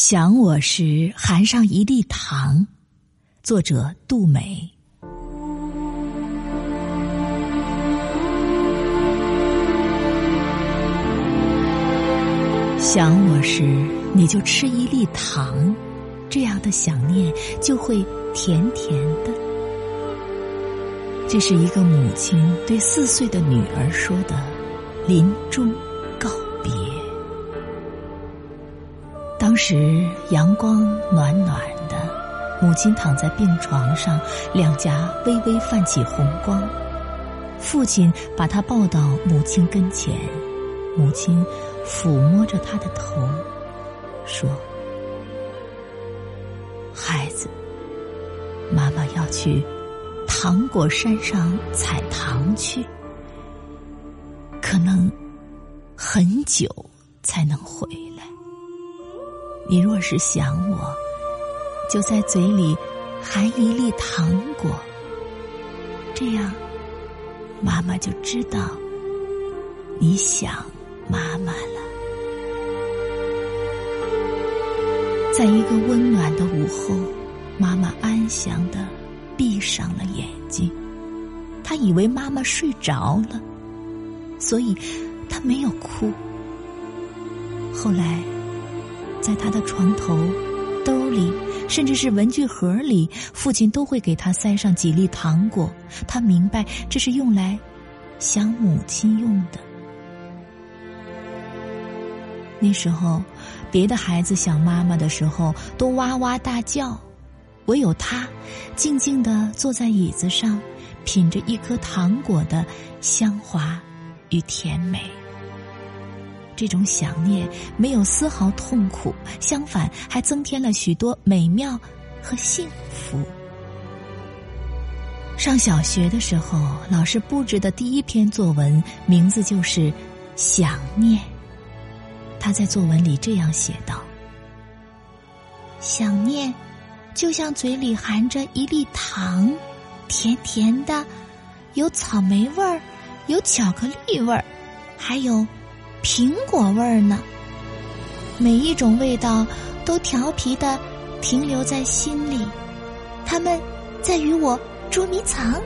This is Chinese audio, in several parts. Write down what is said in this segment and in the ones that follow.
想我时含上一粒糖，作者杜美。想我时，你就吃一粒糖，这样的想念就会甜甜的。这是一个母亲对四岁的女儿说的临终告别。时阳光暖暖的，母亲躺在病床上，两颊微微泛起红光。父亲把她抱到母亲跟前，母亲抚摸着他的头，说：“孩子，妈妈要去糖果山上采糖去，可能很久才能回来。”你若是想我，就在嘴里含一粒糖果，这样妈妈就知道你想妈妈了。在一个温暖的午后，妈妈安详的闭上了眼睛，她以为妈妈睡着了，所以她没有哭。后来。在他的床头、兜里，甚至是文具盒里，父亲都会给他塞上几粒糖果。他明白这是用来想母亲用的。那时候，别的孩子想妈妈的时候都哇哇大叫，唯有他静静的坐在椅子上，品着一颗糖果的香滑与甜美。这种想念没有丝毫痛苦，相反还增添了许多美妙和幸福。上小学的时候，老师布置的第一篇作文名字就是《想念》。他在作文里这样写道：“想念，就像嘴里含着一粒糖，甜甜的，有草莓味儿，有巧克力味儿，还有。”苹果味儿呢？每一种味道都调皮的停留在心里，他们在与我捉迷藏。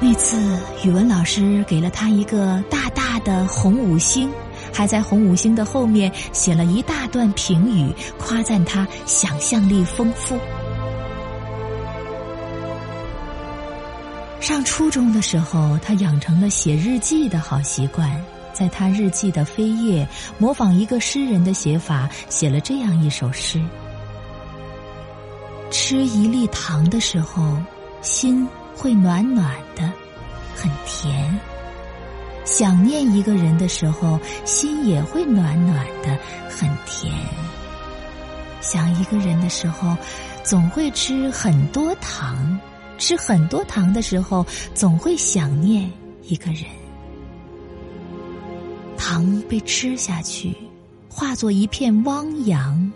那次语文老师给了他一个大大的红五星，还在红五星的后面写了一大段评语，夸赞他想象力丰富。上初中的时候，他养成了写日记的好习惯。在他日记的扉页，模仿一个诗人的写法，写了这样一首诗：吃一粒糖的时候，心会暖暖的，很甜；想念一个人的时候，心也会暖暖的，很甜；想一个人的时候，总会吃很多糖。吃很多糖的时候，总会想念一个人。糖被吃下去，化作一片汪洋，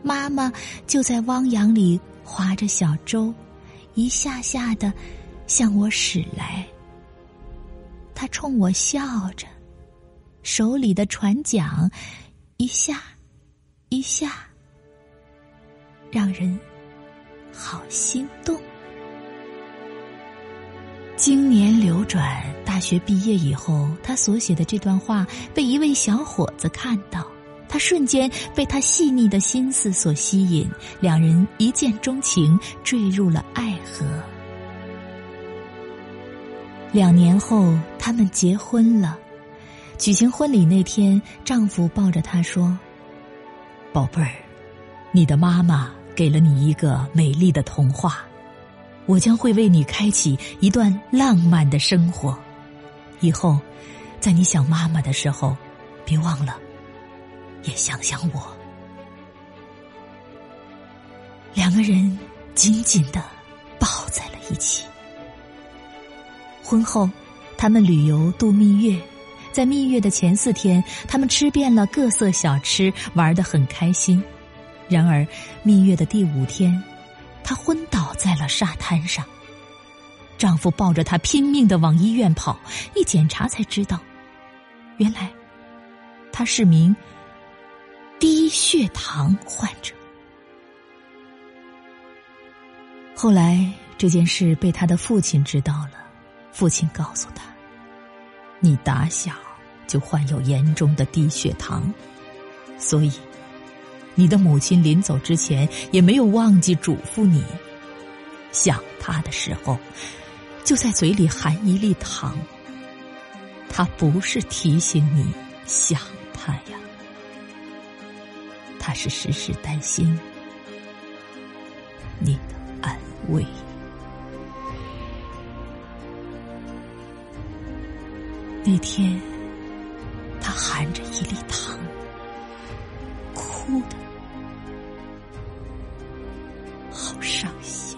妈妈就在汪洋里划着小舟，一下下的向我驶来。她冲我笑着，手里的船桨一下一下，让人好心动。经年流转，大学毕业以后，他所写的这段话被一位小伙子看到，他瞬间被他细腻的心思所吸引，两人一见钟情，坠入了爱河。两年后，他们结婚了。举行婚礼那天，丈夫抱着她说：“宝贝儿，你的妈妈给了你一个美丽的童话。”我将会为你开启一段浪漫的生活，以后，在你想妈妈的时候，别忘了，也想想我。两个人紧紧的抱在了一起。婚后，他们旅游度蜜月，在蜜月的前四天，他们吃遍了各色小吃，玩得很开心。然而，蜜月的第五天。他昏倒在了沙滩上，丈夫抱着她拼命的往医院跑，一检查才知道，原来他是名低血糖患者。后来这件事被他的父亲知道了，父亲告诉他：“你打小就患有严重的低血糖，所以你的母亲临走之前也没有忘记嘱咐你，想他的时候就在嘴里含一粒糖，他不是提醒你想他呀。他是时时担心。你的安慰。那天他含着一粒糖。哭的好伤心。